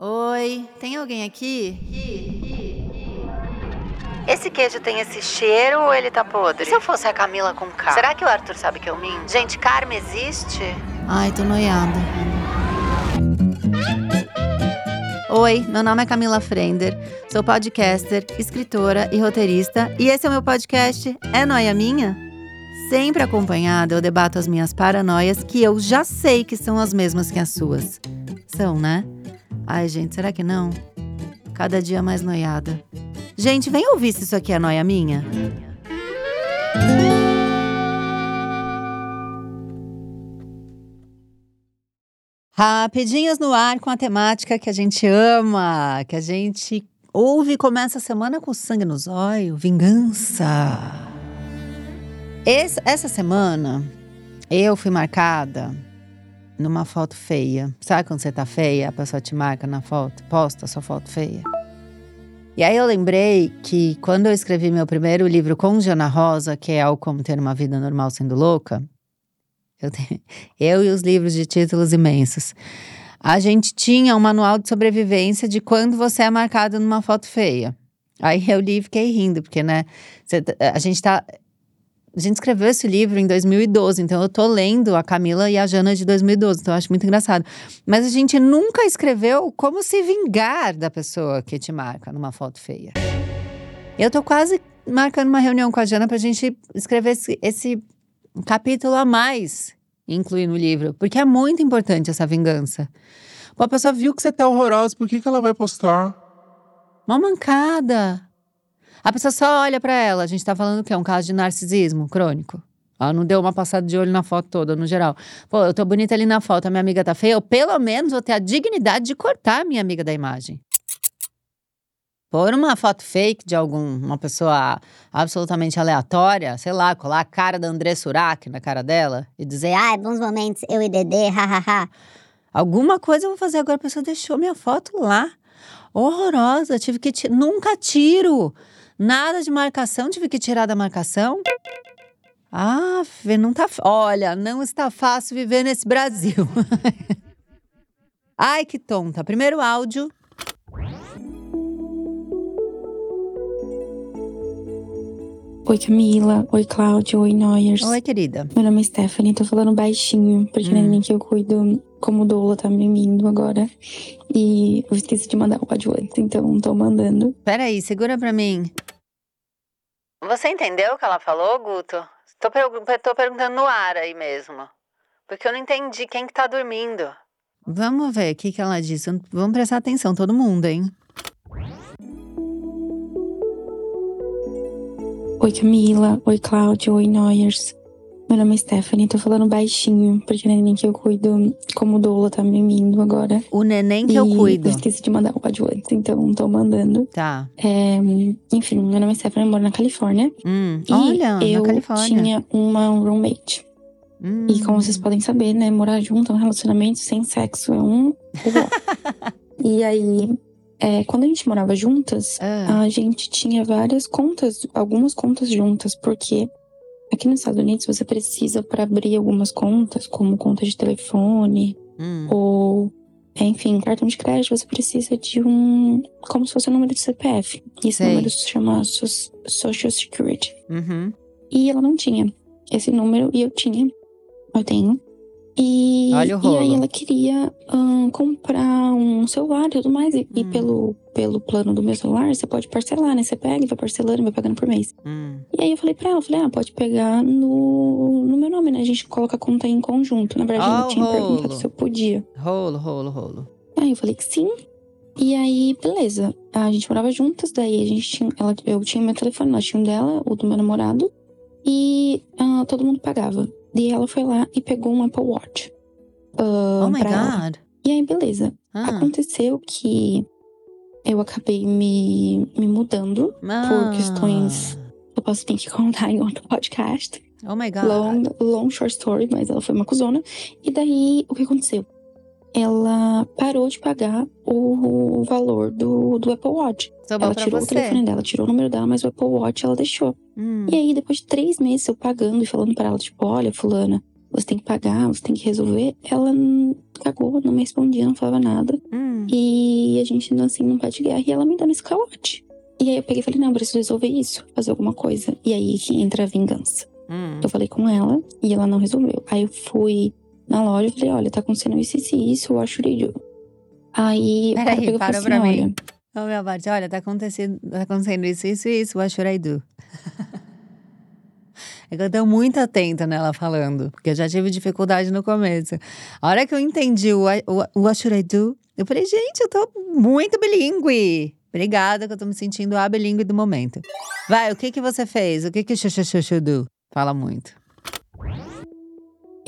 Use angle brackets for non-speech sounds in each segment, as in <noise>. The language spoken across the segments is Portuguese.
Oi, tem alguém aqui? Esse queijo tem esse cheiro ou ele tá podre? E se eu fosse a Camila com K? Será que o Arthur sabe que eu minto? Gente, karma existe? Ai, tô noiada. Oi, meu nome é Camila Frender, sou podcaster, escritora e roteirista, e esse é o meu podcast É Noia Minha? Sempre acompanhada, eu debato as minhas paranoias que eu já sei que são as mesmas que as suas. São, né? Ai, gente, será que não? Cada dia mais noiada. Gente, vem ouvir se isso aqui é noia minha. Rapidinhas no ar com a temática que a gente ama, que a gente ouve e começa a semana com sangue nos olhos, vingança. Esse, essa semana eu fui marcada numa foto feia. Sabe quando você tá feia, a pessoa te marca na foto, posta sua foto feia? E aí eu lembrei que quando eu escrevi meu primeiro livro com Jana Rosa, que é o Como Ter uma Vida Normal Sendo Louca, eu, tenho, <laughs> eu e os livros de títulos imensos, a gente tinha um manual de sobrevivência de quando você é marcado numa foto feia. Aí eu li e fiquei rindo, porque, né, a gente tá a gente escreveu esse livro em 2012, então eu tô lendo a Camila e a Jana de 2012, então eu acho muito engraçado. Mas a gente nunca escreveu como se vingar da pessoa que te marca numa foto feia. Eu tô quase marcando uma reunião com a Jana pra gente escrever esse, esse capítulo a mais incluir no livro, porque é muito importante essa vingança. Pô, a pessoa viu que você tá horrorosa, por que, que ela vai postar? Uma mancada. A pessoa só olha para ela. A gente tá falando que é um caso de narcisismo crônico. Ela não deu uma passada de olho na foto toda, no geral. Pô, eu tô bonita ali na foto, a minha amiga tá feia. Eu, pelo menos, vou ter a dignidade de cortar a minha amiga da imagem. Pôr uma foto fake de alguma pessoa absolutamente aleatória, sei lá, colar a cara da André Surak na cara dela e dizer, ai, bons momentos, eu e Dedê, <laughs> hahaha. Alguma coisa eu vou fazer agora, a pessoa deixou minha foto lá. Horrorosa, tive que. Nunca tiro. Nada de marcação, tive que tirar da marcação. Ah, não tá. Olha, não está fácil viver nesse Brasil. <laughs> Ai, que tonta. Primeiro áudio. Oi, Camila. Oi, Cláudio. Oi, Noyers. Oi, querida. Meu nome é Stephanie. Tô falando baixinho, porque hum. que eu cuido como doula tá mimindo agora. E eu esqueci de mandar o áudio antes, então tô mandando. Peraí, segura pra mim. Você entendeu o que ela falou, Guto? Tô, tô perguntando no ar aí mesmo. Porque eu não entendi quem que tá dormindo. Vamos ver o que, que ela disse. Vamos prestar atenção, todo mundo, hein? Oi, Camila. Oi, Cláudio. Oi, Noyers. Meu nome é Stephanie, tô falando baixinho, porque o neném que eu cuido, como o doula tá mimindo agora. O neném que e eu cuido. Eu esqueci de mandar o antes, então tô mandando. Tá. É, enfim, meu nome é Stephanie, eu moro na Califórnia. Hum, olha, eu na Califórnia. tinha uma roommate. Hum. E como vocês podem saber, né, morar junto é um relacionamento sem sexo, é um. <laughs> e aí, é, quando a gente morava juntas, ah. a gente tinha várias contas, algumas contas juntas, porque Aqui nos Estados Unidos, você precisa, para abrir algumas contas, como conta de telefone hum. ou, enfim, cartão de crédito, você precisa de um. como se fosse um número de CPF. E esse Sei. número se chama Social Security. Uhum. E ela não tinha esse número e eu tinha. Eu tenho. E, Olha o rolo. e aí ela queria comprar um celular e tudo mais. E, hum. e, pelo, pelo plano do meu celular, você pode parcelar, né? Você pega e vai parcelando, vai pagando por mês. Hum. E aí eu falei pra ela, falei, ah, pode pegar no, no meu nome, né? A gente coloca a conta em conjunto. Na verdade, oh, ela tinha rolo. perguntado se eu podia. Rolo, rolo, rolo. Aí eu falei que sim. E aí, beleza. A gente morava juntas, daí a gente tinha. Ela, eu tinha meu telefone, ela tinha um dela, o do meu namorado. E uh, todo mundo pagava. E ela foi lá e pegou um Apple Watch. Uh, oh my God. Ela. E aí, beleza. Ah. Aconteceu que eu acabei me, me mudando ah. por questões. Eu posso ter que contar <laughs> em outro podcast. Oh my God. Long, long short story, mas ela foi uma cuzona. E daí, o que aconteceu? Ela parou de pagar o, valor do, do Apple Watch. Sobrou ela tirou você. o telefone dela, tirou o número dela, mas o Apple Watch ela deixou. Hum. E aí, depois de três meses eu pagando e falando para ela, tipo, olha, fulana, você tem que pagar, você tem que resolver. Ela cagou, não me respondia, não falava nada. Hum. E a gente assim num pé de guerra e ela me dando esse calote. E aí eu peguei e falei, não, eu preciso resolver isso, fazer alguma coisa. E aí que entra a vingança. Hum. Eu falei com ela e ela não resolveu. Aí eu fui na loja e falei, olha, tá acontecendo isso, isso e isso, what should I do? Aí o cara Peraí, pegou para falou pra assim, mim. olha, Ô, meu Bart, olha, tá acontecendo, tá acontecendo isso, isso e isso, what should I do? É que eu tô muito atenta nela falando, porque eu já tive dificuldade no começo. A hora que eu entendi o, o what should I do, eu falei, gente, eu tô muito bilíngue. Obrigada, que eu tô me sentindo a bilíngue do momento. Vai, o que que você fez? O que que should do? Fala muito.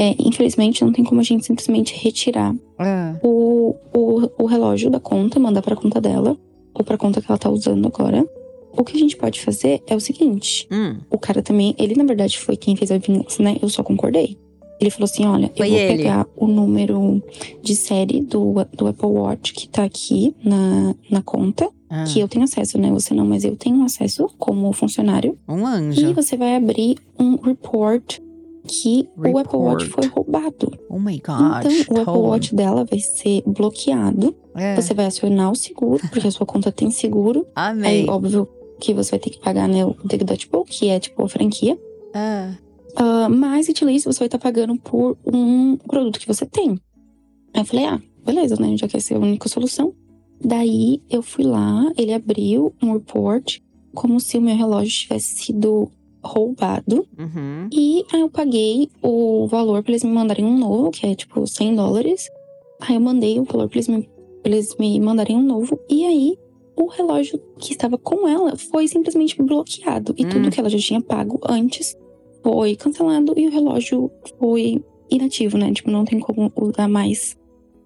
É, infelizmente não tem como a gente simplesmente retirar Ah, o, o, o relógio da conta, mandar pra conta dela, ou pra conta que ela tá usando agora. O que a gente pode fazer é o seguinte: hum, o cara também, ele na verdade foi quem fez a vingança, né? Eu só concordei. Ele falou assim: olha, Foi eu vou ele. pegar o número de série do, do Apple Watch que tá aqui na, na conta, ah, que eu tenho acesso, né? Você não, mas eu tenho acesso como funcionário. um E anjo. você vai abrir um report que o Apple Watch Report. foi roubado. Oh my gosh. então, o Apple. Watch dela vai ser bloqueado. É, Você vai acionar o seguro, porque a sua conta tem seguro. <laughs> amei. Aí, óbvio que você vai ter que pagar, né, o deductible, que é tipo a franquia. Ah, Ah, mas, utilize, você vai estar pagando por um produto que você tem. Aí eu falei, ah, beleza, né? Já que essa é a única solução. Daí eu fui lá, ele abriu um report como se o meu relógio tivesse sido roubado. uhum. E aí eu paguei o valor pra eles me mandarem um novo, que é tipo 100 dólares. Aí eu mandei o valor pra eles me, pra eles me mandarem um novo. E aí o relógio que estava com ela foi simplesmente bloqueado. E Hum. tudo que ela já tinha pago antes foi cancelado e o relógio foi inativo, né? Tipo, não tem como usar mais.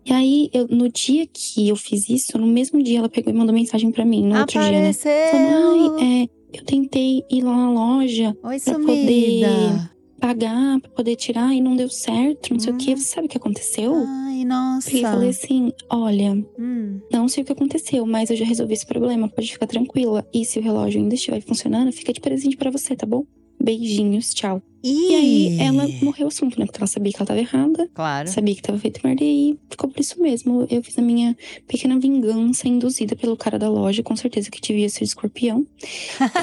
E aí, eu, no dia que eu fiz isso, no mesmo dia ela pegou e mandou mensagem pra mim, no outro dia, né? Apareceu! Falando, ai, é, eu tentei ir lá na loja Oi, pra sumida! pagar pra poder tirar e não deu certo, não sei o quê. Hum. Você sabe o que aconteceu? Ai, nossa. Peguei e falei assim: olha, Hum. não sei o que aconteceu, mas eu já resolvi esse problema, pode ficar tranquila. E se o relógio ainda estiver funcionando, fica de presente pra você, tá bom? Beijinhos, tchau. E aí ela morreu o assunto, né? Porque ela sabia que ela tava errada, Claro. sabia que tava feito merda e ficou por isso mesmo. Eu fiz a minha pequena vingança induzida pelo cara da loja, com certeza que devia ser escorpião.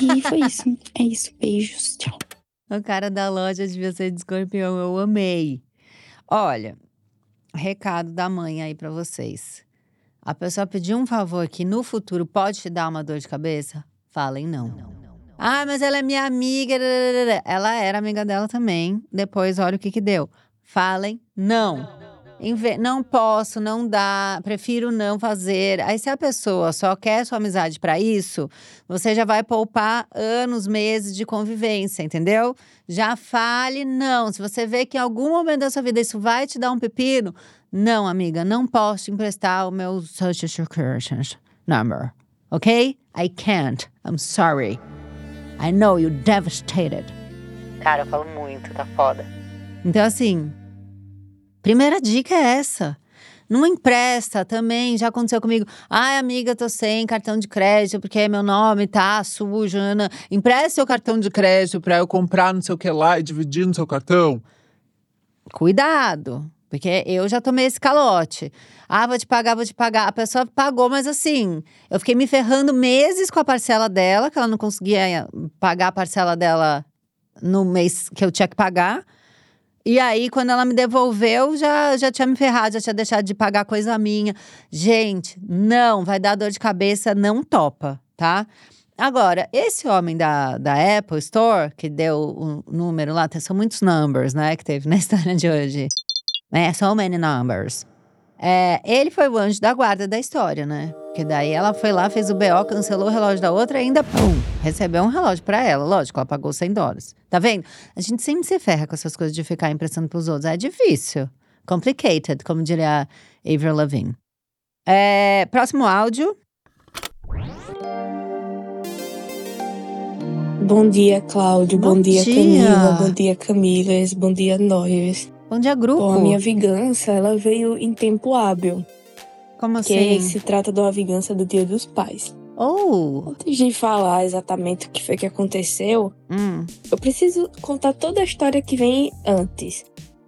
E <laughs> foi isso. É isso. Beijos, tchau. O cara da loja devia ser de escorpião, eu amei. Olha, recado da mãe aí pra vocês. A pessoa pediu um favor que no futuro pode te dar uma dor de cabeça? Falem não. Ah, mas ela é minha amiga. Ela era amiga dela também. Depois, olha o que que deu. Falem não. Ve- Não posso, não dá, prefiro não fazer. Aí, se a pessoa só quer sua amizade pra isso, você já vai poupar anos, meses de convivência, entendeu? Já fale não. Se você vê que em algum momento da sua vida isso vai te dar um pepino, não, amiga, não posso te emprestar o meu social security number. Ok? I can't. I'm sorry. I know you're devastated. Cara, eu falo muito, tá foda. Então, assim, primeira dica é essa. Não empresta também, já aconteceu comigo. Ai, amiga, tô sem cartão de crédito porque meu nome tá sujo. Ana. Empresta seu cartão de crédito Pra eu comprar não sei o que lá e dividir no seu cartão. Cuidado, porque eu já tomei esse calote. Ah, vou te pagar, vou te pagar. A pessoa pagou, mas assim, eu fiquei me ferrando meses com a parcela dela, que ela não conseguia eh, pagar a parcela dela no mês que eu tinha que pagar. E aí, quando ela me devolveu, já, já tinha me ferrado, já tinha deixado de pagar coisa minha. Gente, não, vai dar dor de cabeça, não topa, tá? Agora, esse homem da, da Apple Store, que deu o número lá, são muitos numbers, né, que teve na <laughs> história de hoje. Né, so many numbers. É, ele foi o anjo da guarda da história, né? Porque daí ela foi lá, fez o BO, cancelou o relógio da outra e ainda, pum, recebeu um relógio pra ela. Lógico, ela pagou 100 dólares. Tá vendo? A gente sempre se ferra com essas coisas de ficar emprestando pros outros. É difícil. Complicated, como diria a Avril Lavigne. É, próximo áudio. Bom dia, Cláudio. Bom, Bom dia, dia. Camila. Bom dia, Camilas. Bom dia, Noias. Bom dia, grupo. Bom, a minha vingança, ela veio em tempo hábil. Como Que assim? se trata de uma vingança do Dia dos Pais. Oh! Antes de falar exatamente o que foi que aconteceu, Hum, eu preciso contar toda a história que vem antes.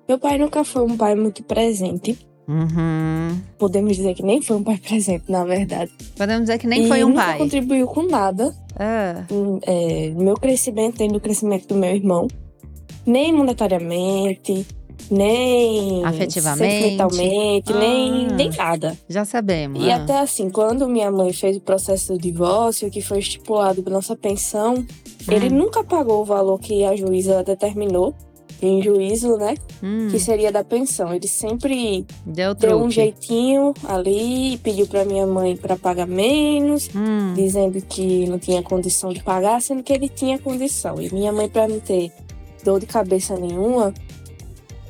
Meu pai nunca foi um pai muito presente. Uhum. Podemos dizer que nem foi um pai <laughs> presente, na verdade. Podemos dizer que nem e foi um pai. contribuiu com nada Ah, hum, é, meu crescimento, nem no crescimento do meu irmão. Nem monetariamente, nem Afetivamente. nem, Ah. nem nada. já sabemos. E ah. até assim, quando minha mãe fez o processo do divórcio, que foi estipulado para nossa pensão, ele Hum. nunca pagou o valor que a juíza determinou em juízo, né? Hum, Que seria da pensão. Ele sempre deu deu um jeitinho ali, pediu para minha mãe para pagar menos, Hum, dizendo que não tinha condição de pagar, sendo que ele tinha condição. E minha mãe, para não ter dor de cabeça nenhuma,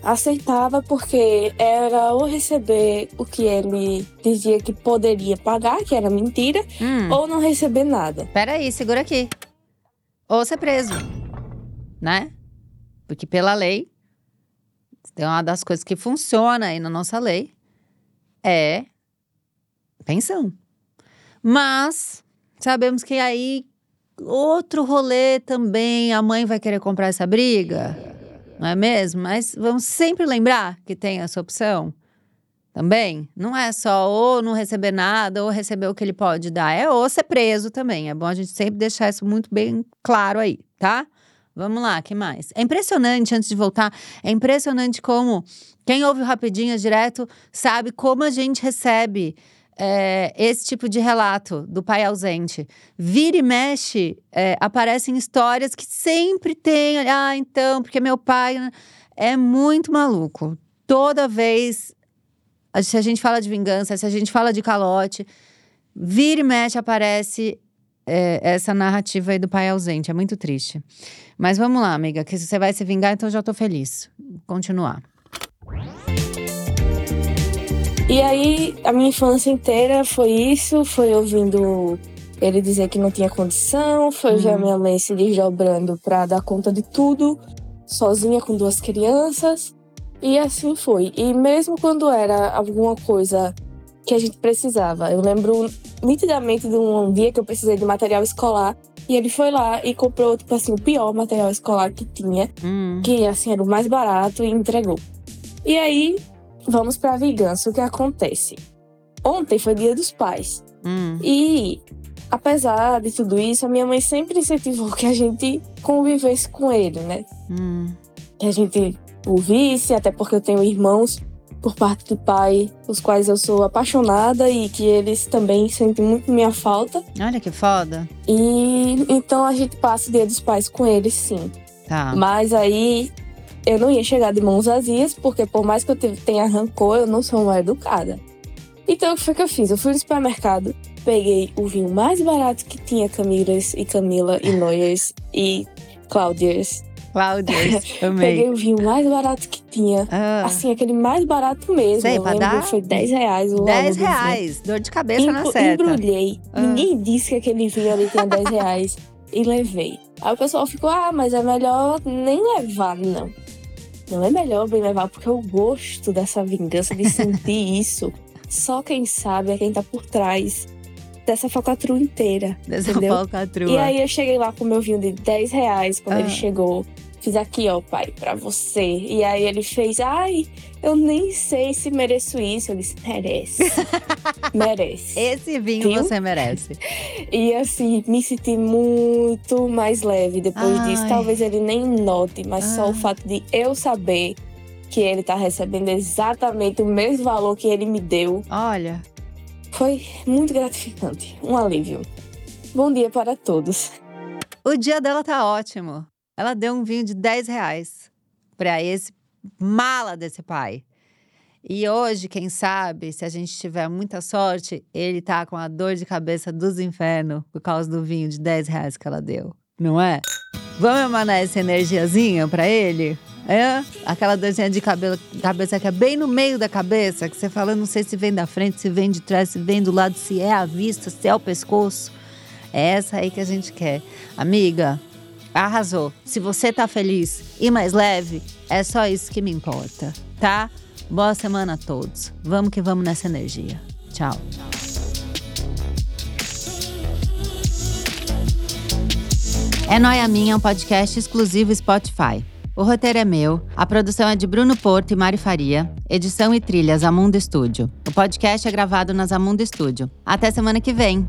aceitava porque era ou receber o que ele dizia que poderia pagar, que era mentira, hum. ou não receber nada. Peraí, segura aqui. Ou ser preso, né? Porque pela lei, tem uma das coisas que funciona aí na nossa lei é pensão. Mas sabemos que aí outro rolê também, a mãe vai querer comprar essa briga, não é mesmo? Mas vamos sempre lembrar que tem essa opção também. Não é só ou não receber nada ou receber o que ele pode dar, é ou ser preso também. É bom a gente sempre deixar isso muito bem claro aí, tá? Vamos lá, que mais? É impressionante, antes de voltar, é impressionante como quem ouve o Rapidinhas direto sabe como a gente recebe é, esse tipo de relato do pai ausente. Vira e mexe, é, aparecem histórias que sempre tem. Ah, então, porque meu pai. É muito maluco. Toda vez, se a gente fala de vingança, se a gente fala de calote, vira e mexe aparece é, essa narrativa aí do pai ausente. É muito triste. Mas vamos lá, amiga, que se você vai se vingar, então já tô feliz. Continuar. E aí, a minha infância inteira foi isso, foi ouvindo ele dizer que não tinha condição, foi ver a minha mãe se desdobrando pra dar conta de tudo, sozinha com duas crianças, e assim foi. E mesmo quando era alguma coisa que a gente precisava, eu lembro nitidamente de um dia que eu precisei de material escolar, e ele foi lá e comprou, tipo assim, o pior material escolar que tinha, Hum, que assim era o mais barato e entregou. E aí, vamos pra vingança, o que acontece? Ontem foi dia dos pais. hum, E apesar de tudo isso, a minha mãe sempre incentivou que a gente convivesse com ele, né? hum. Que a gente o visse, até porque eu tenho irmãos por parte de pai, os quais eu sou apaixonada e que eles também sentem muito minha falta. Olha que foda. E então a gente passa o dia dos pais com eles, sim. Tá. Mas aí eu não ia chegar de mãos vazias, porque por mais que eu te- tenha rancor, eu não sou uma educada. Então o que foi que eu fiz? Eu fui no supermercado, peguei o vinho mais barato que tinha Camilas e Camila e Noyers e Cláudias. Cláudia, <laughs> Peguei amei. o vinho mais barato que tinha. Ah, Assim, aquele mais barato mesmo. Sei, eu lembro, dar foi 10 reais o valor 10 do vinho. reais. Dor de cabeça na Embru- certa. Embrulhei. Ah. Ninguém disse que aquele vinho ali tinha 10 reais. <laughs> E levei. Aí o pessoal ficou, ah, mas é melhor nem levar. Não. Não é melhor bem levar, porque eu gosto dessa vingança, de sentir <laughs> isso. Só quem sabe é quem tá por trás dessa falcatrua inteira. Dessa entendeu? falcatrua. E aí eu cheguei lá com o meu vinho de 10 reais quando Ah. ele chegou. Fiz aqui, ó, pai, pra você. E aí ele fez, ai, eu nem sei se mereço isso. Eu disse, merece. <laughs> merece. Esse vinho Viu? você merece. <laughs> E assim, me senti muito mais leve depois Ai. disso. Talvez ele nem note, mas só Ah. o fato de eu saber que ele tá recebendo exatamente o mesmo valor que ele me deu Olha, foi muito gratificante. Um alívio. Bom dia para todos. o dia dela tá ótimo. Ela deu um vinho de 10 reais pra esse mala desse pai. E hoje, quem sabe, se a gente tiver muita sorte, ele tá com a dor de cabeça dos infernos por causa do vinho de 10 reais que ela deu. Não é? Vamos emanar essa energiazinha pra ele? É? Aquela dorzinha de cabelo, cabeça que é bem no meio da cabeça, que você fala, não sei se vem da frente, se vem de trás, se vem do lado, se é a vista, se é o pescoço. É essa aí que a gente quer. Amiga, arrasou. Se você tá feliz e mais leve, é só isso que me importa, tá? Boa semana a todos. Vamos que vamos nessa energia. Tchau. É Noia Minha, um podcast exclusivo Spotify. O roteiro é meu, a produção é de Bruno Porto e Mari Faria, edição e trilhas Amundo Estúdio. O podcast é gravado nas Amundo Estúdio. Até semana que vem!